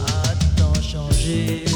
a tant changé.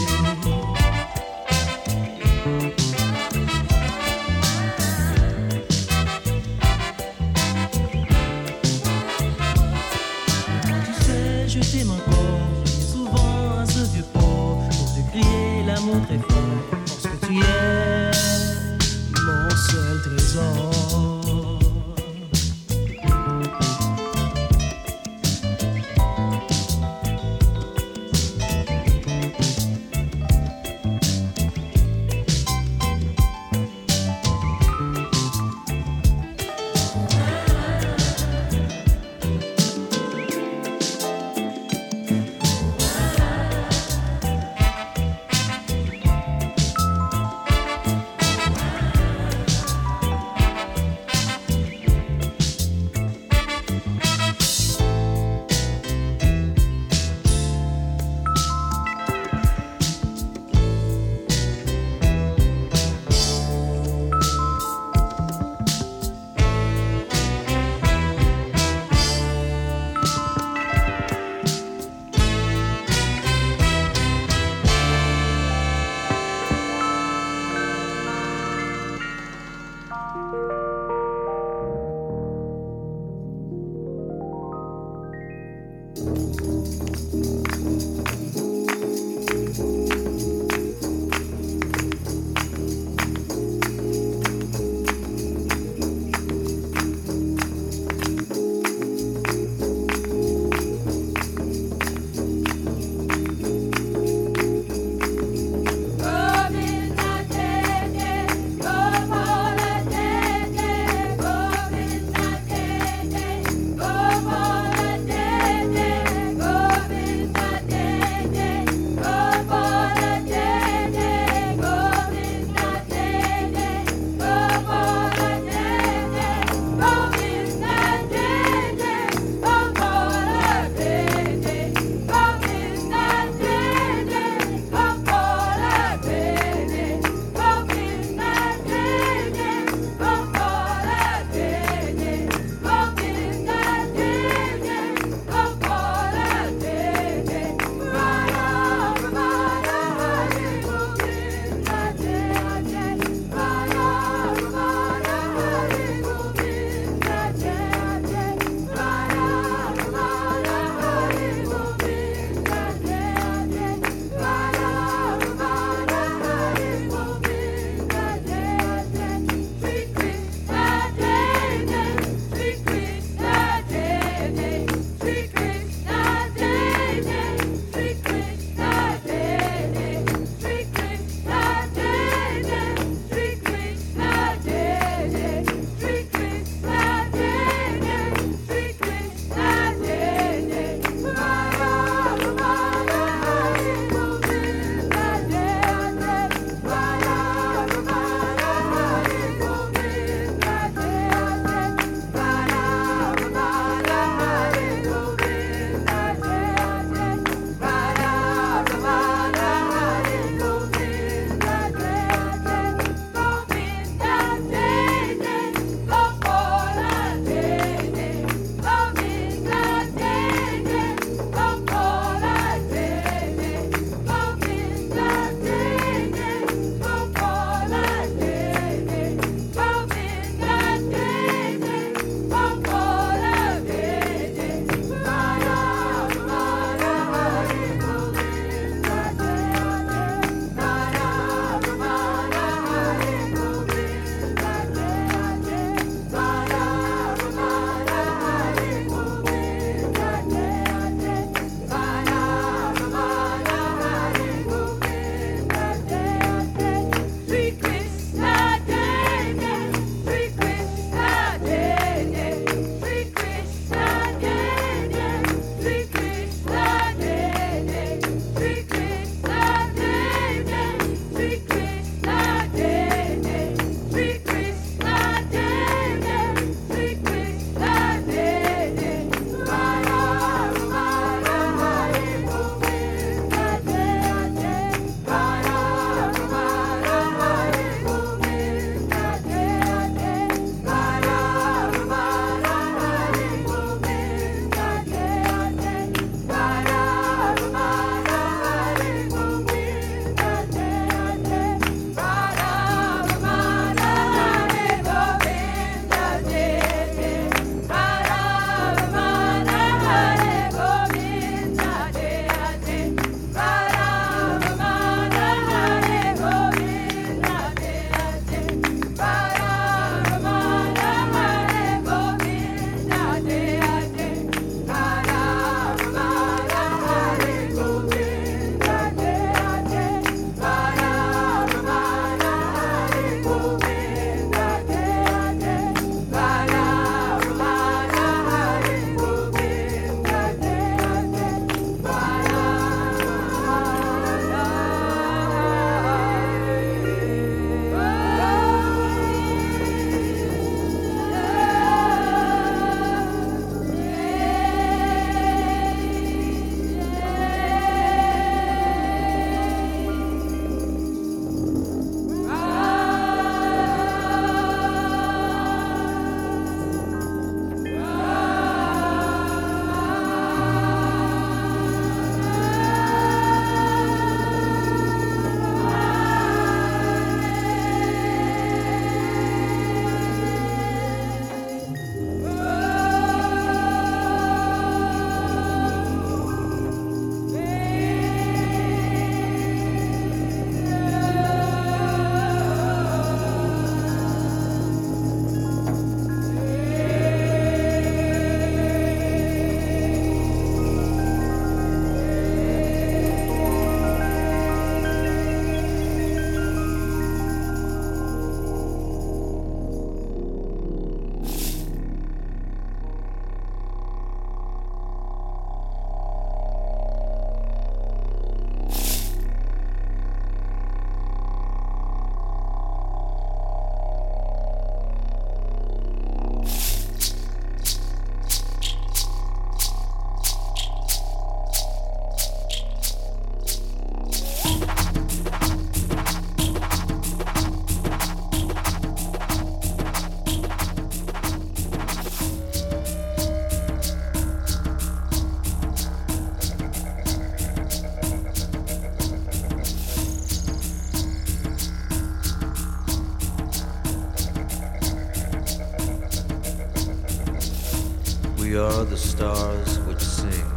We are the stars which sing.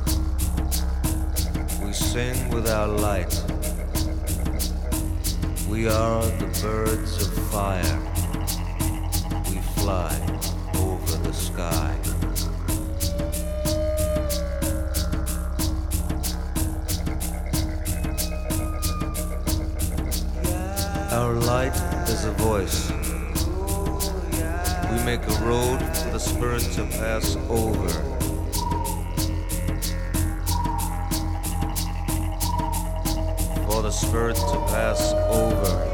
We sing with our light. We are the birds of fire. We fly over the sky. Our light is a voice. Make a road for the spirit to pass over. For the spirit to pass over.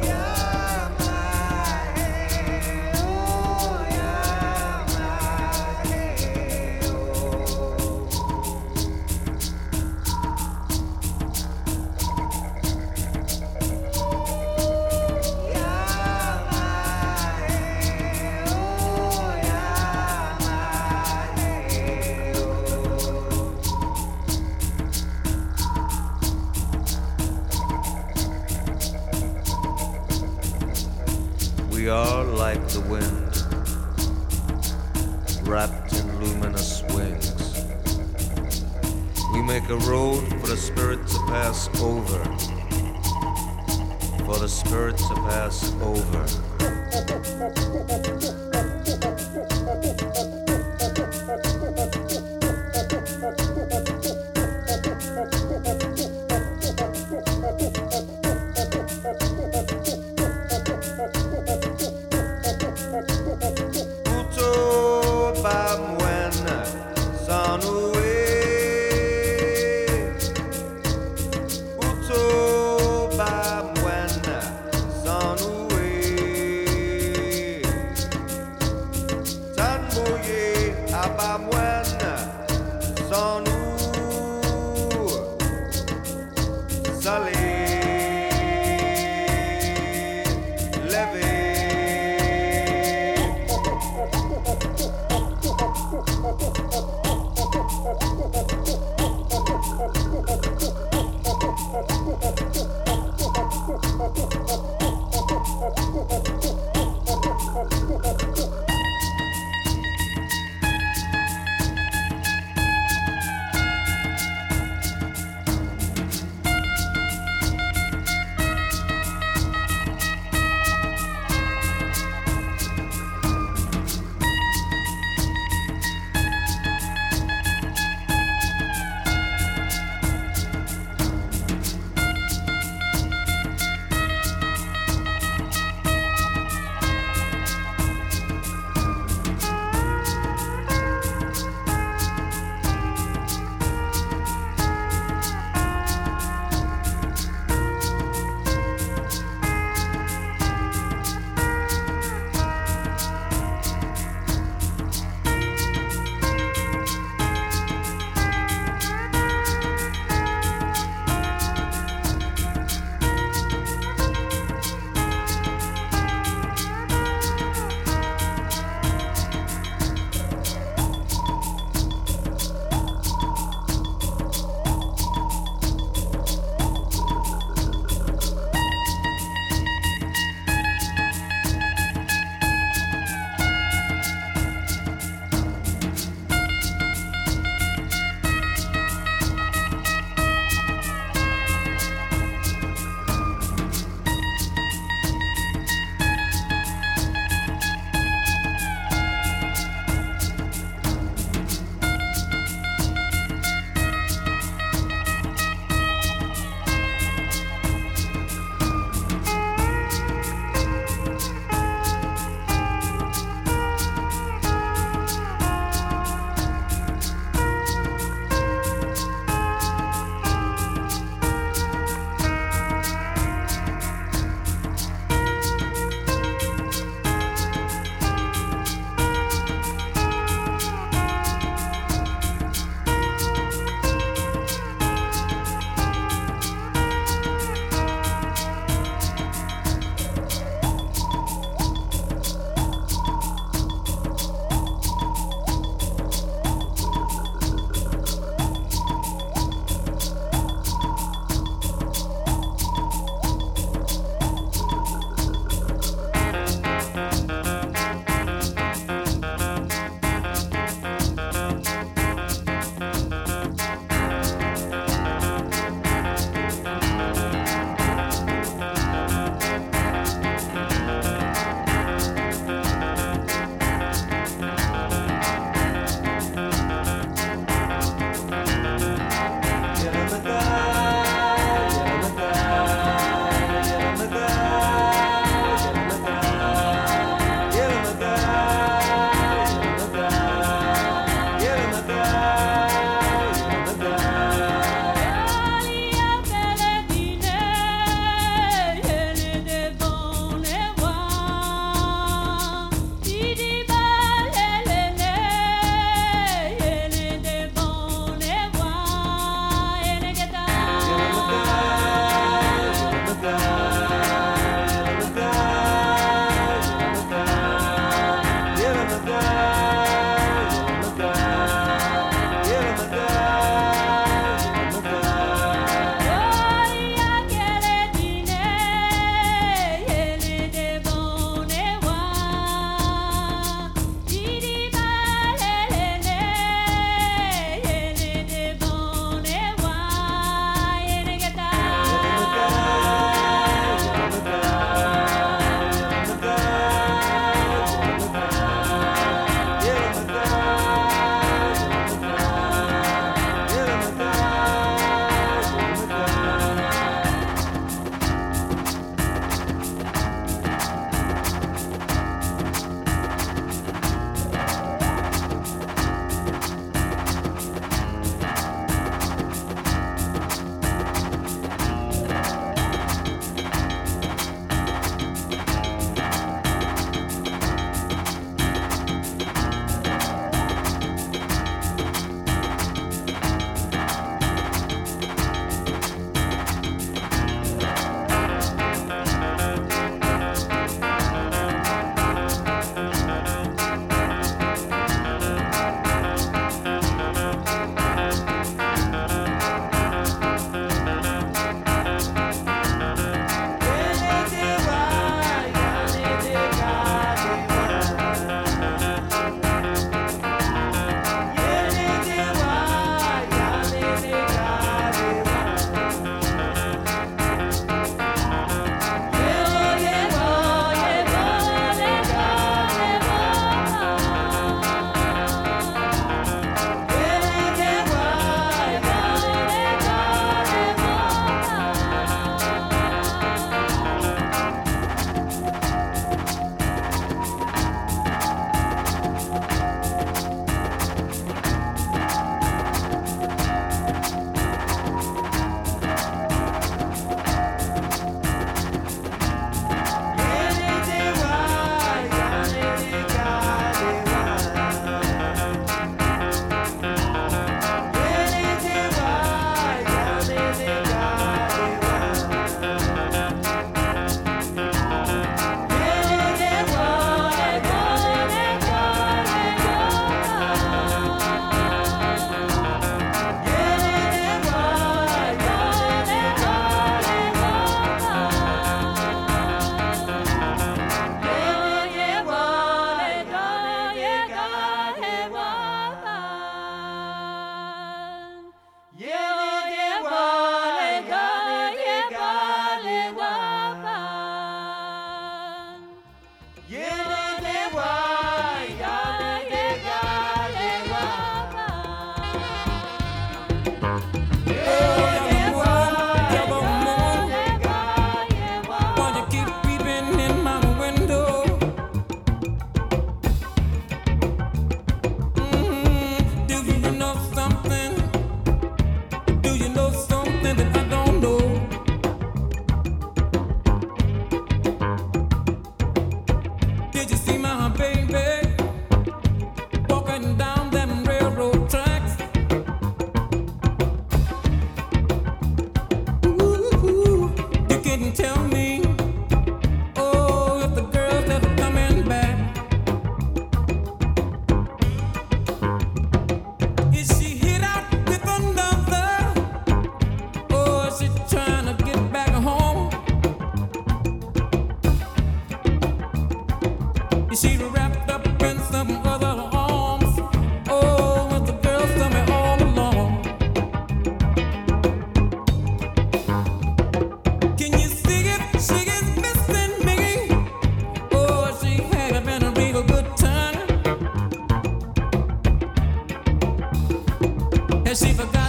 Oh,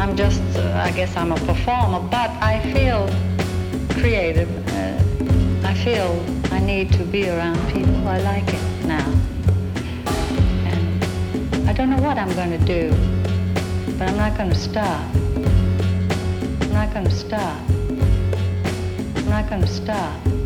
I'm just uh, I guess I'm a performer, but I feel creative. Uh, I feel I need to be around people. I like it now. And I don't know what I'm going to do, but I'm not going to stop. I'm not going to stop. I'm not going to stop.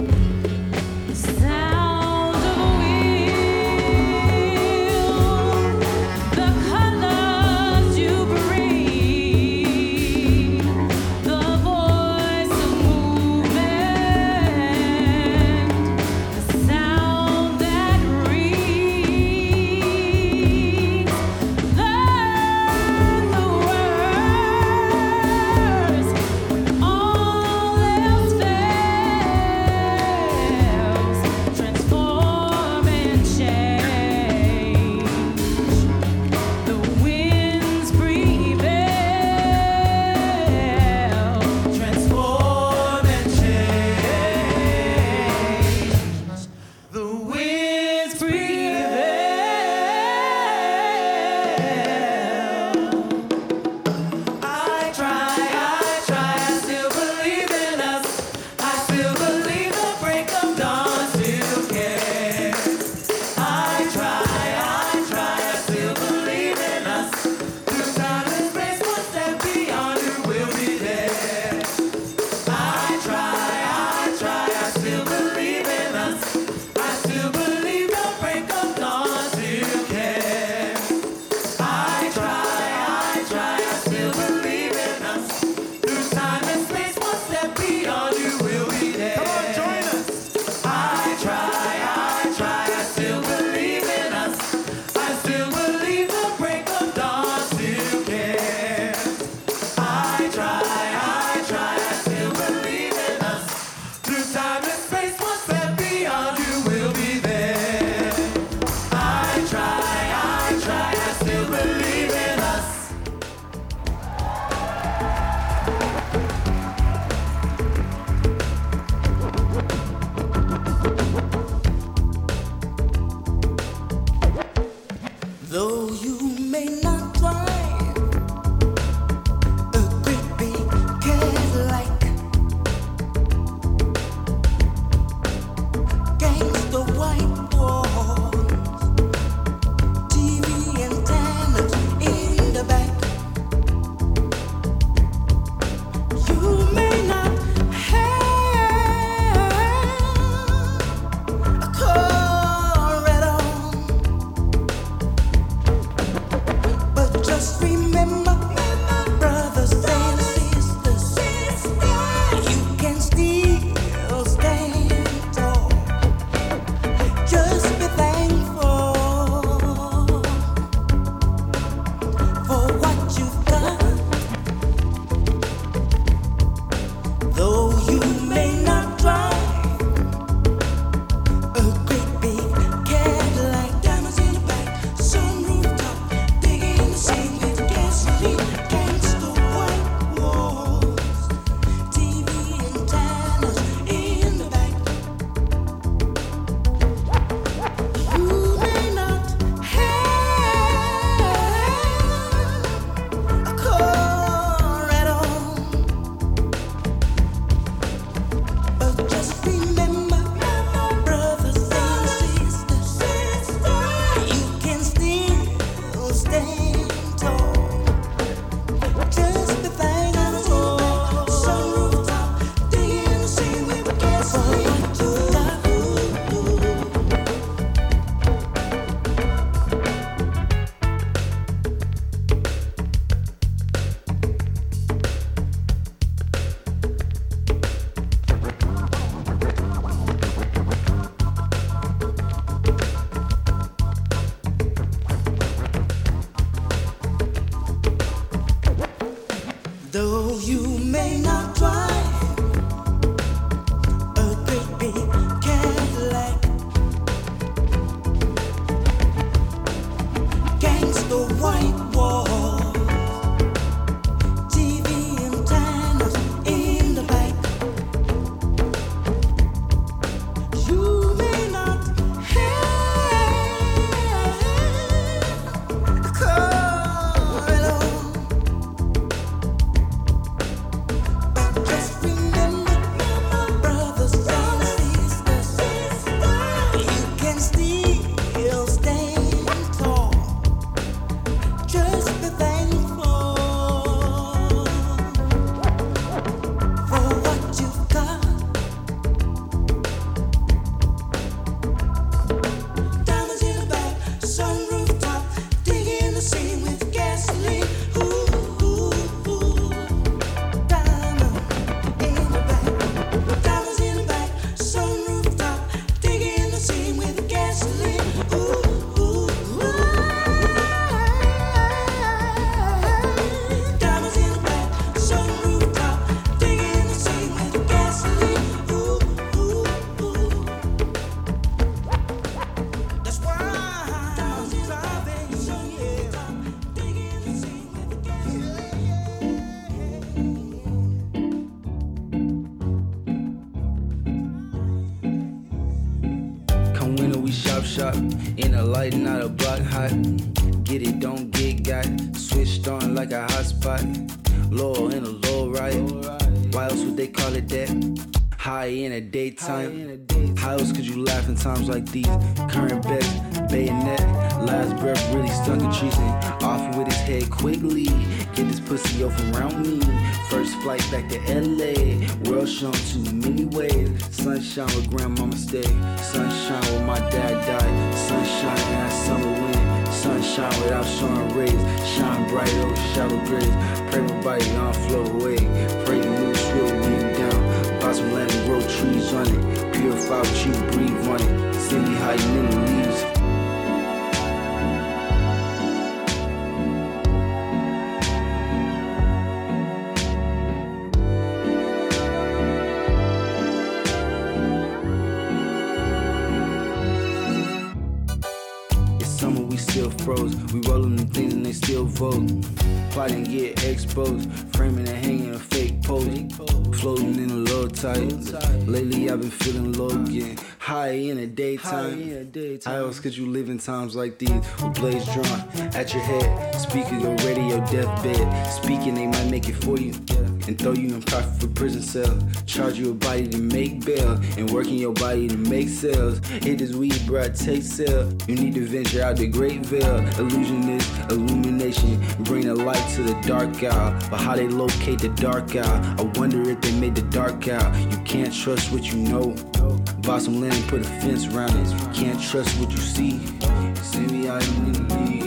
I've been feeling low, getting high in the daytime. How else could you live in times like these? With blades drawn at your head, speaker your radio deathbed. Speaking, they might make it for you. And throw you in profit for prison cell. Charge you a body to make bail. And working your body to make sales. Hit this weed, bruh, take sale. You need to venture out the great veil. Illusion is illumination. Bring the light to the dark hour. But how they locate the dark hour? I wonder if they made the dark out. You can't trust what you know. Buy some land and put a fence around it. You can't trust what you see. See me out in the league.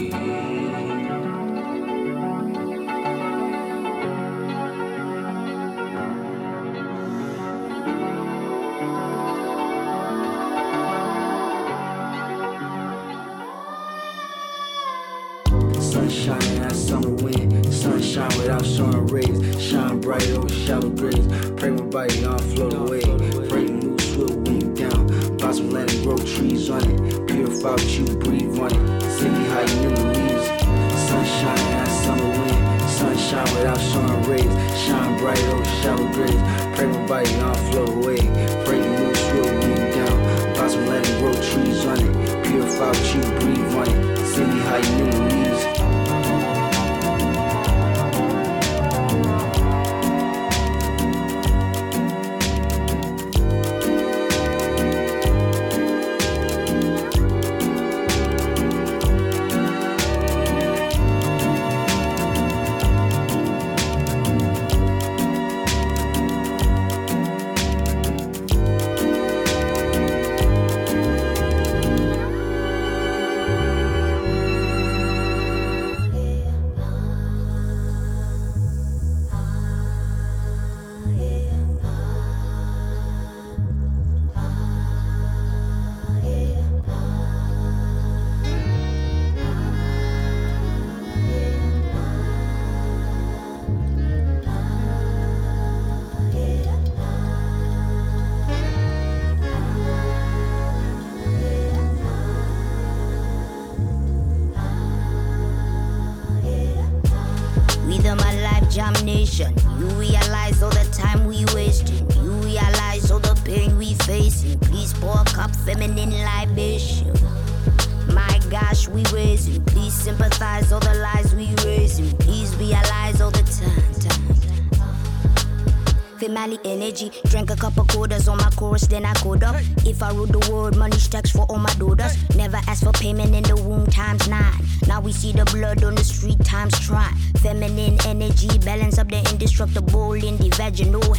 The indestructible in the.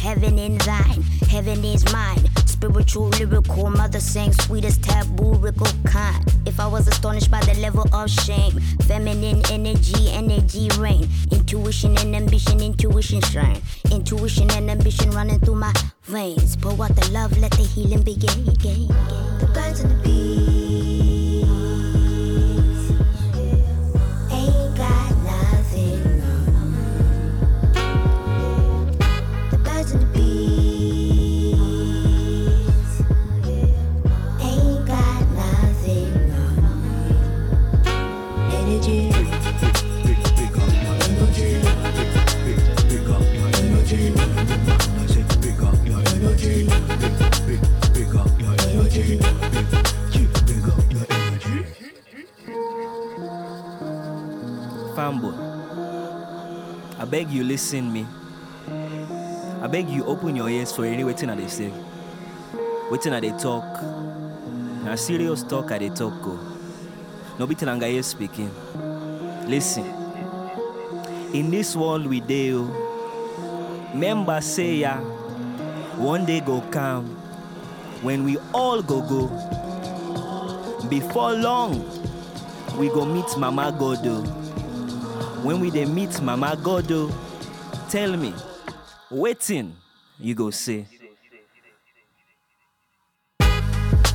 Heaven in thine, heaven is mine. Spiritual, lyrical, mother sang sweetest taboo, rickle kind. If I was astonished by the level of shame, feminine energy, energy reign. Intuition and ambition, intuition shine. Intuition and ambition running through my veins. Pour out the love, let the healing begin. begin, begin. The birds and the bees Fanboy, I beg you listen me. I beg you open your ears for any waiting that they say. Waiting that they talk. Now serious talk I they talk go. No bit here speaking. Listen. In this world we deal. Oh, Members say ya, one day go come when we all go go. Before long, we go meet Mama Godo. Oh. When we dey meet Mama Godo, oh, tell me, waiting you go say.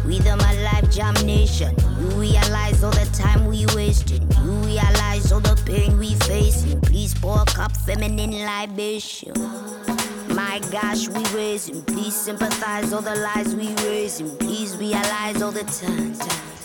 We the my life jam nation. You realize all the time we wasting. You realize all the pain we facing. Please pour a cup feminine libation. My gosh, we raise raising. Please sympathize all the lies we raise raising. Please realize all the time. time.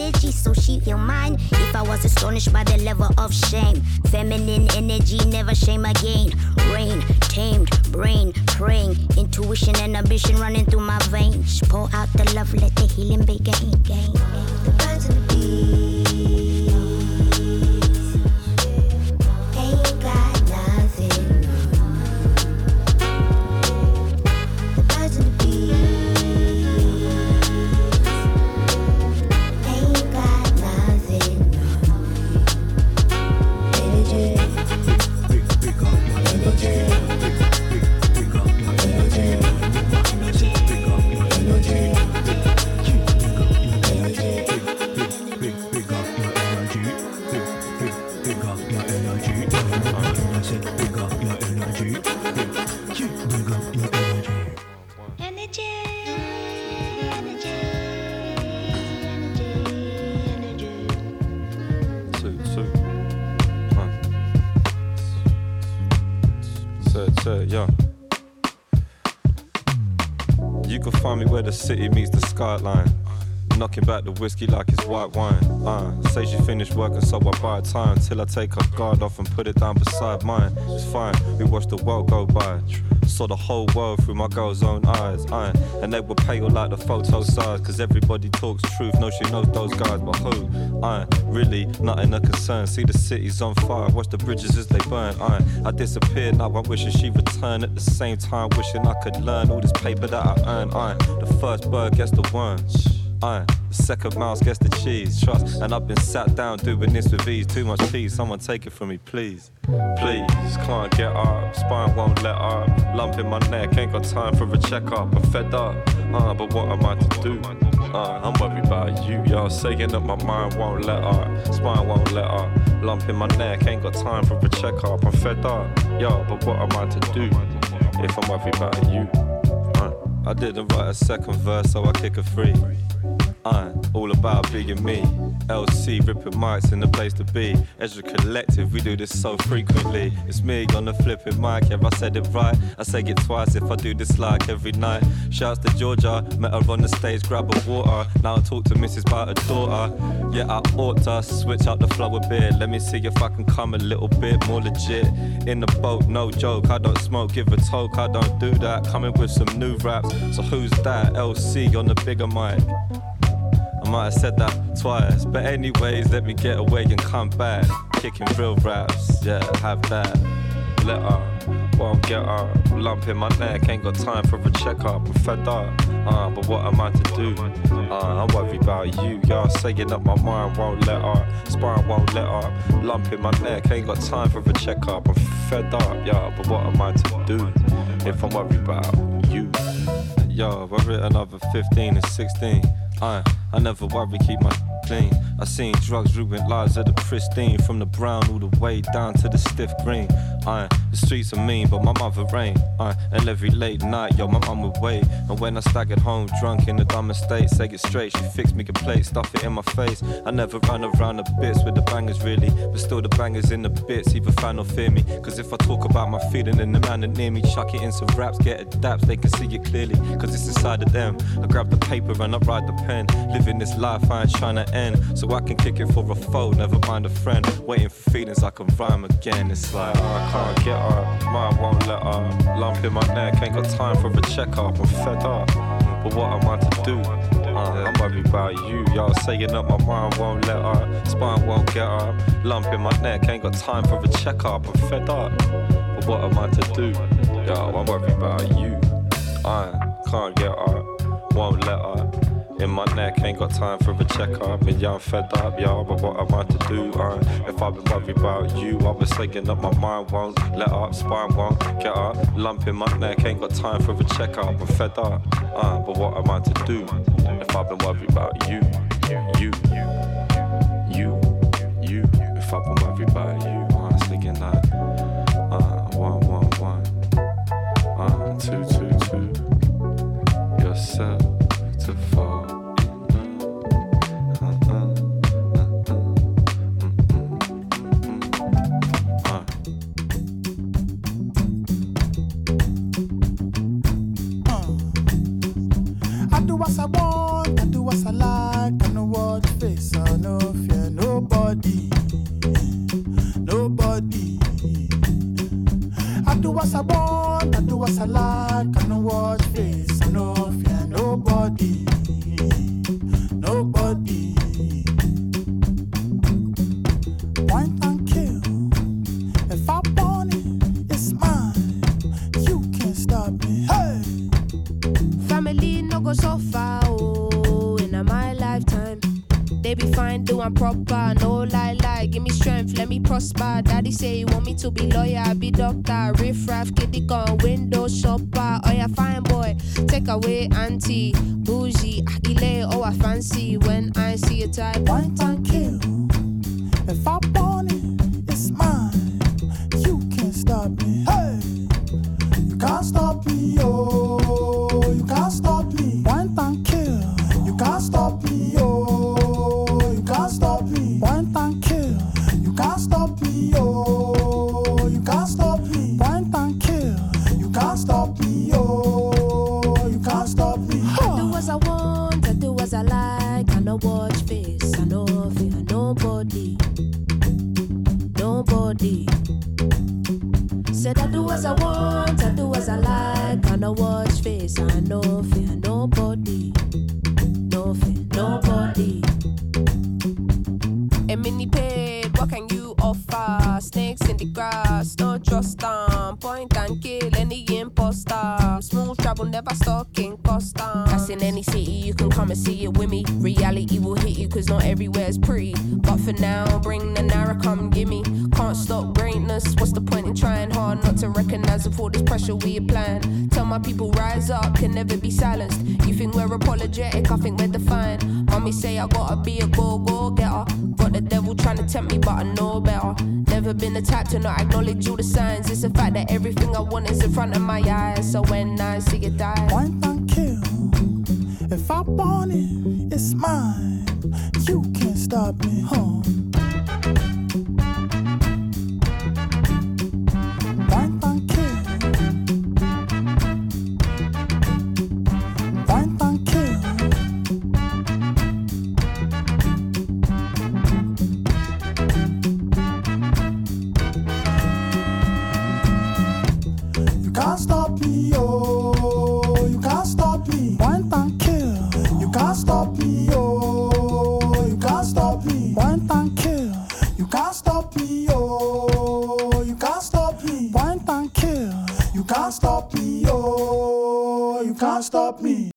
so she feel mine. If I was astonished by the level of shame, feminine energy never shame again. Rain, tamed, brain, praying, intuition and ambition running through my veins. Pour out the love, let the healing begin. Gain, The city meets the skyline. Knocking back the whiskey like it's white wine. Uh, say she finished working, so I buy time till I take her guard off and put it down beside mine. It's fine, we watch the world go by. Saw the whole world through my girl's own eyes. Uh, and they were pale like the photo size, cause everybody talks truth. No, she knows those guys, but who? Uh, really, nothing a concern. See the city's on fire, watch the bridges as they burn. Uh, I disappeared, now I'm wishing she returned at the same time, wishing I could learn all this paper that I earn. Uh, the first bird gets the worm. Uh, the second mouse gets the cheese, trust. And I've been sat down doing this with ease. Too much cheese, someone take it from me, please. Please, can't get up, spine won't let up. Lump in my neck, ain't got time for a checkup. I'm fed up, uh, but what am I to do? Uh, I'm worried about you, yo. Saying that my mind won't let up, spine won't let up. Lump in my neck, ain't got time for a checkup. I'm fed up, yo, but what am I to do if I'm worried about you? Uh, I didn't write a second verse, so I kick a free. I'm all about being me. LC ripping mics in the place to be. Ezra Collective, we do this so frequently. It's me on the flipping mic, yeah, I said it right. I say it twice if I do this like every night. Shouts to Georgia, met her on the stage, grab a water. Now I talk to Mrs. about her daughter. Yeah, I ought to switch up the flow a bit. Let me see if I can come a little bit more legit. In the boat, no joke. I don't smoke, give a toke, I don't do that. Coming with some new raps. So who's that? LC on the bigger mic. Might have said that twice, but anyways, let me get away and come back. Kicking real raps, yeah, have that. Let her, won't get her. Lump in my neck, ain't got time for a checkup. I'm fed up, uh, but what am I to do? Uh, I'm worried about you, y'all saying that my mind won't let her, spine won't let her. Lump in my neck, ain't got time for a checkup. I'm fed up, yeah, but what am I to do if I'm worried about you? Yo, I've written another 15 and 16. Uh, I never worry, keep my clean. I seen drugs ruin lives of the pristine, from the brown all the way down to the stiff green. I, the streets are mean, but my mother ain't. I, and every late night, yo, my mum would wait. And when I staggered home drunk in the dumbest state, say it straight, she fixed me a plate, stuff it in my face. I never run around the bits with the bangers really, but still the bangers in the bits, either fan or fear me. Cause if I talk about my feeling and the man that near me, chuck it in some raps, get adapts, they can see it clearly. Cause it's inside of them. I grab the paper and I write the pen. Living this life, I ain't trying to end. So I can kick it for a foe, never mind a friend. Waiting for feelings I can rhyme again. It's like, oh, I can't get up, mind won't let up. Lump in my neck, ain't got time for a checkup. I'm fed up, but what am I to do? Uh, I'm worried about you, y'all saying up my mind won't let up, spine won't get up, lump in my neck, ain't got time for a checkup. I'm fed up, but what am I to do? Yo, I'm worried about you. I can't get up, won't let up. In my neck, ain't got time for a checkup. And yeah, I'm fed up, y'all, but what am I to do? Uh, if I've been worried about you, I was thinking that my mind won't let up, spine won't get up. Lump in my neck, ain't got time for a checkup. I'm fed up, uh, but what am I to do? If I've been worried about you, you, you, you, you. If I've been worried about you, What I want, I do what I like, I know what face, I no fear nobody, nobody. I do what I want, I do what I like, I know what face, I no fear nobody, nobody. Point proper, no lie, lie. Give me strength, let me prosper. Daddy say he want me to be lawyer, I be doctor. Riff raff, kitty gun, window shopper. Oh yeah, fine boy, take away auntie, bougie, akile, oh I fancy when I see a type. Point and kill. You can't stop me, oh, you can't stop me.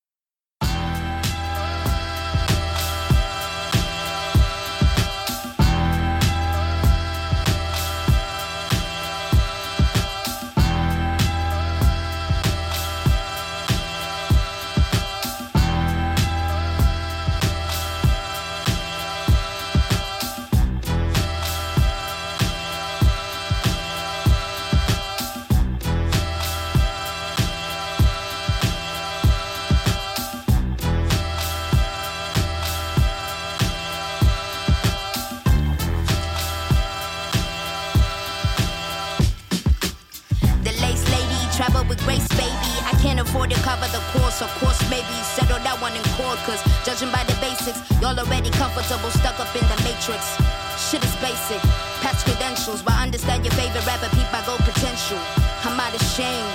Course. Of course, maybe settle that one in court. Cause judging by the basics, y'all already comfortable, stuck up in the matrix. Shit is basic, past credentials, but understand your favorite rapper, peep my gold potential. I'm out of shame.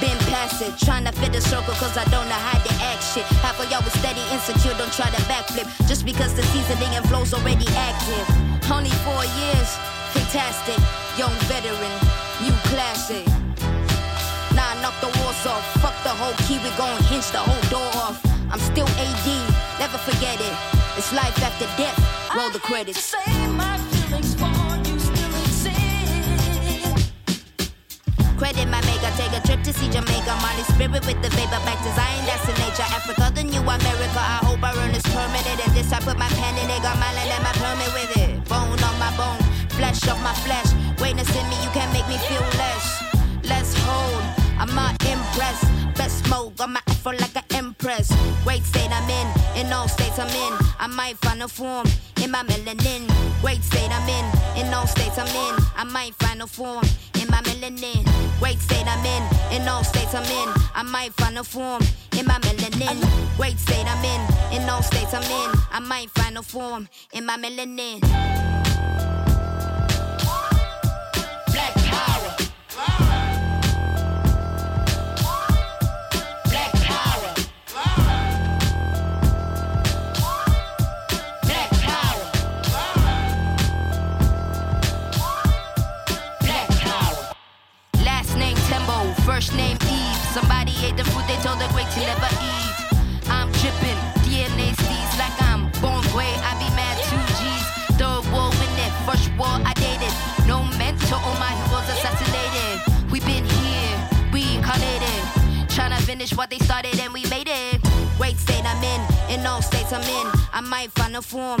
Been past it, trying to fit the circle cause I don't know how to act shit. Half of y'all was steady, insecure, don't try to backflip. Just because the seasoning and flow's already active. Only four years, fantastic. Young veteran, new classic. Off. Fuck the whole key, we gon' hinge the whole door off. I'm still AD, never forget it. It's life after death. Roll the credits. Save my feelings, bone, you still exist. Credit my maker, take a trip to see Jamaica. Molly spirit with the vapor back to Zion, that's the nature. Africa, the new America. I hope I earn this permanent. And this I put my pen in it, got my land and my permit with it. Bone on my bone, flesh of my flesh. Witness in me, you can't make me feel less. Let's hold, I'm not impressed. Best smoke, got my afro like an empress. Great state I'm in, in all states I'm in. I might find a form in my melanin. Great state I'm in, in all states I'm in. I might find a form in my melanin. Great state I'm in, in all states I'm in. I might find a form in my melanin. Great state I'm in, in all states I'm in. I might find a form in my melanin. First name Eve. Somebody ate the food they told the great to never eat. I'm dripping, DNA steez like I'm born gray. I be mad two G's. Third war it, first war I dated. No mentor, all my heroes assassinated. We been here, reincarnated. Tryna finish what they started and we made it. Great state I'm in, in all states I'm in. I might find a form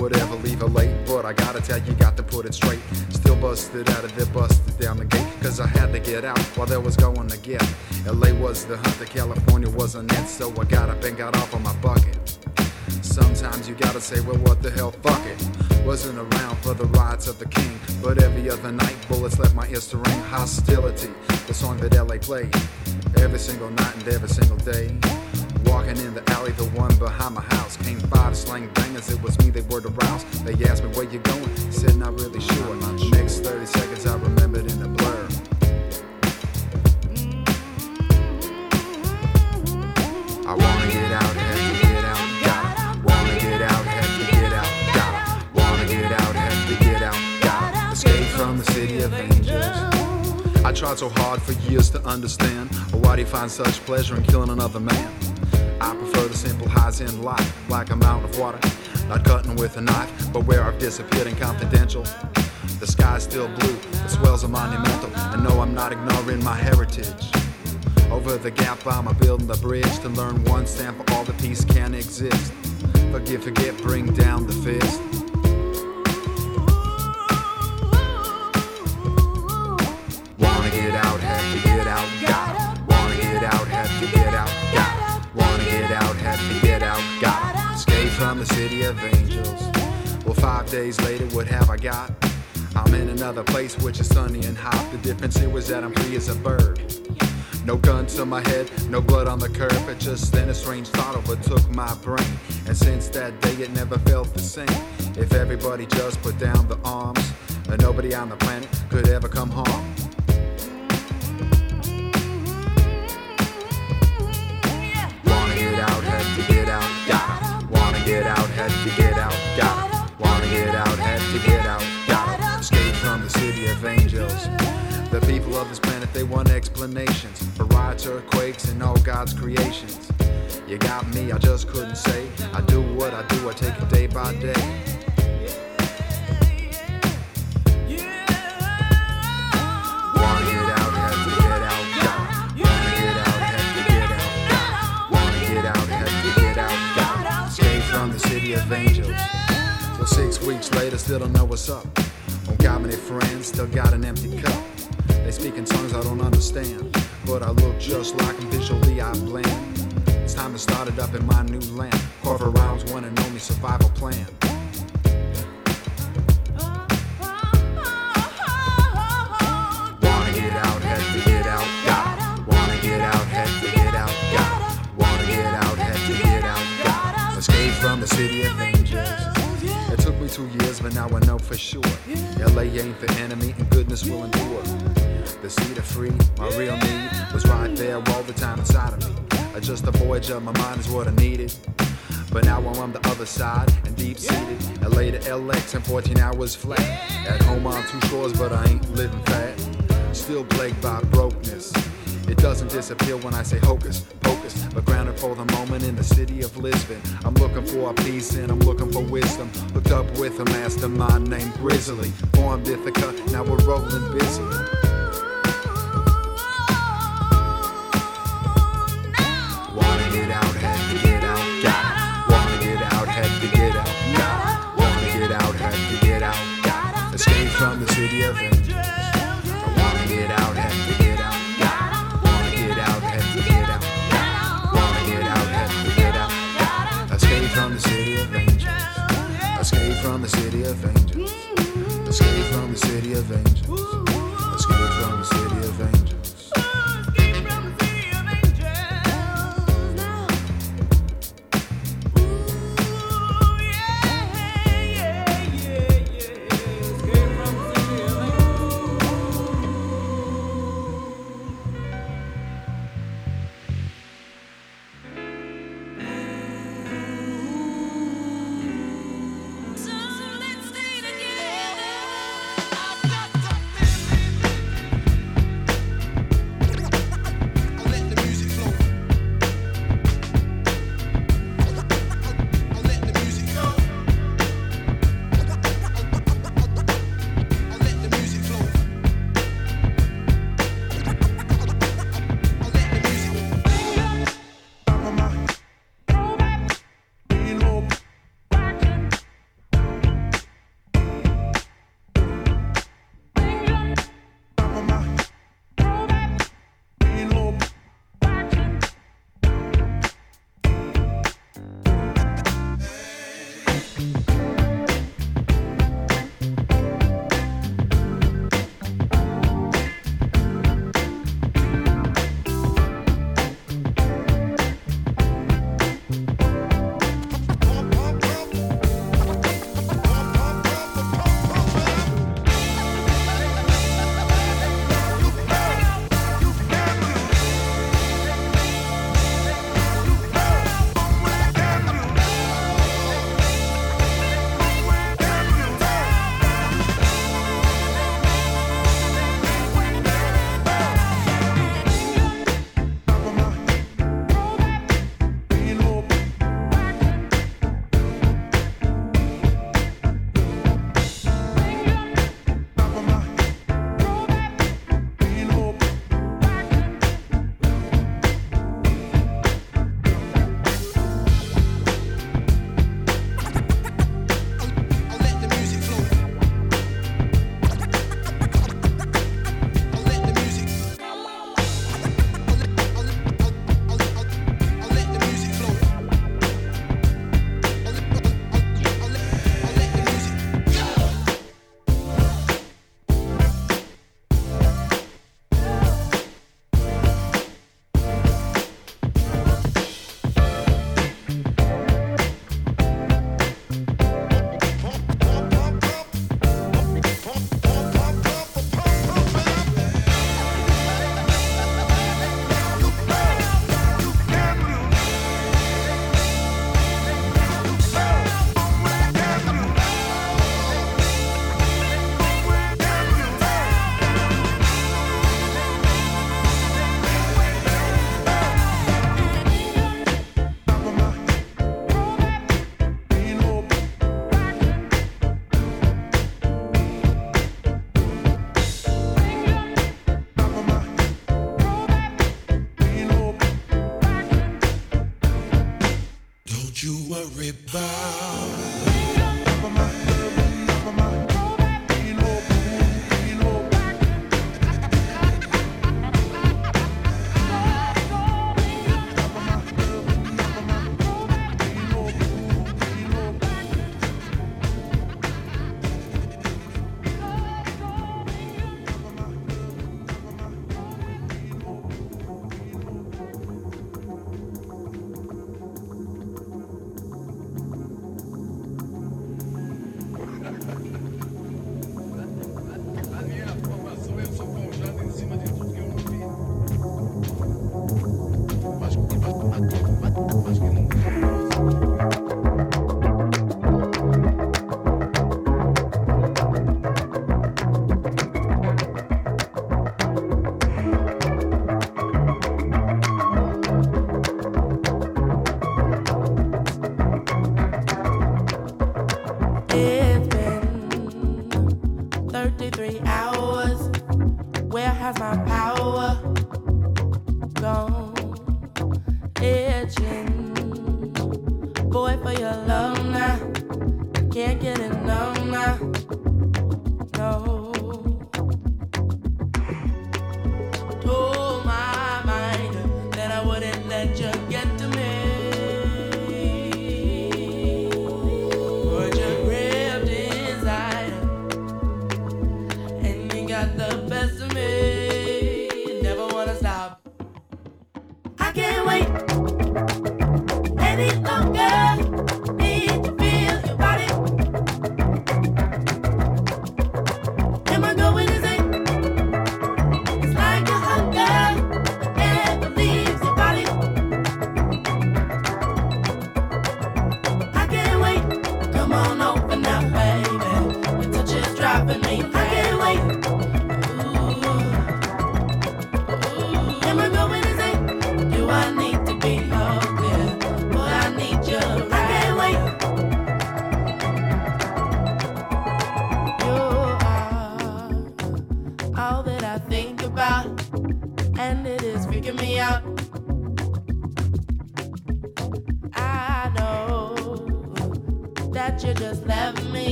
Would ever leave her late? But I gotta tell you, got to put it straight. Still busted out of there, busted down the gate. Cause I had to get out while there was going to get. LA was the hunter, California was a net. So I got up and got off on my bucket. Sometimes you gotta say, well, what the hell, fuck it. Wasn't around for the rides of the king, but every other night bullets left my ears to ring. Hostility, the song that LA played every single night and every single day. Walking in the alley, the one behind my house, came five slang bangers. It was me they were to rouse. They asked me where you going. Said not really sure. Next 30 seconds I remembered in a blur. I wanna get out, have to get out, gotta. Wanna get out, have to get out, gotta. Wanna get out, have to get out, gotta. Escape from the city of angels. I tried so hard for years to understand why do you find such pleasure in killing another man? I prefer the simple highs in life, like a mountain of water. Not cutting with a knife, but where I've disappeared and confidential. The sky's still blue, the swells are monumental, and no, I'm not ignoring my heritage. Over the gap, I'm a building the bridge to learn one for all the peace can exist. Forgive, forget, bring down the fist. The city of angels. Well, five days later, what have I got? I'm in another place which is sunny and hot. The difference here was that I'm free as a bird. No gun to my head, no blood on the curb. It just then a strange thought overtook my brain. And since that day, it never felt the same. If everybody just put down the arms, then nobody on the planet could ever come home. Had to get out, gotta. Wanna get out, had to get out, gotta. Escape from the city of angels. The people of this planet, they want explanations for riots, earthquakes, and all God's creations. You got me, I just couldn't say. I do what I do, I take it day by day. City. So six weeks later, still don't know what's up. Don't got many friends, still got an empty cup. They speak in tongues I don't understand, but I look just like them visually I blend. It's time to start it up in my new land. Corporate rounds, one and only survival plan. City of angels. It took me two years, but now I know for sure. LA ain't the enemy, and goodness will endure. The seed of free, my real need, was right there all the time inside of me. Uh, Just a voyage of my mind is what I needed. But now I'm on the other side and deep seated. LA to LX in 14 hours flat. At home on two shores, but I ain't living fat. Still plagued by brokenness. It doesn't disappear when I say hocus pocus, but grounded for the moment in the city of Lisbon. I'm looking for a peace and I'm looking for wisdom. Hooked up with a mastermind named Grizzly. Formed Ithaca, now we're rolling busy.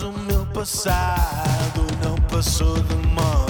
Mas o meu passado não passou de moda.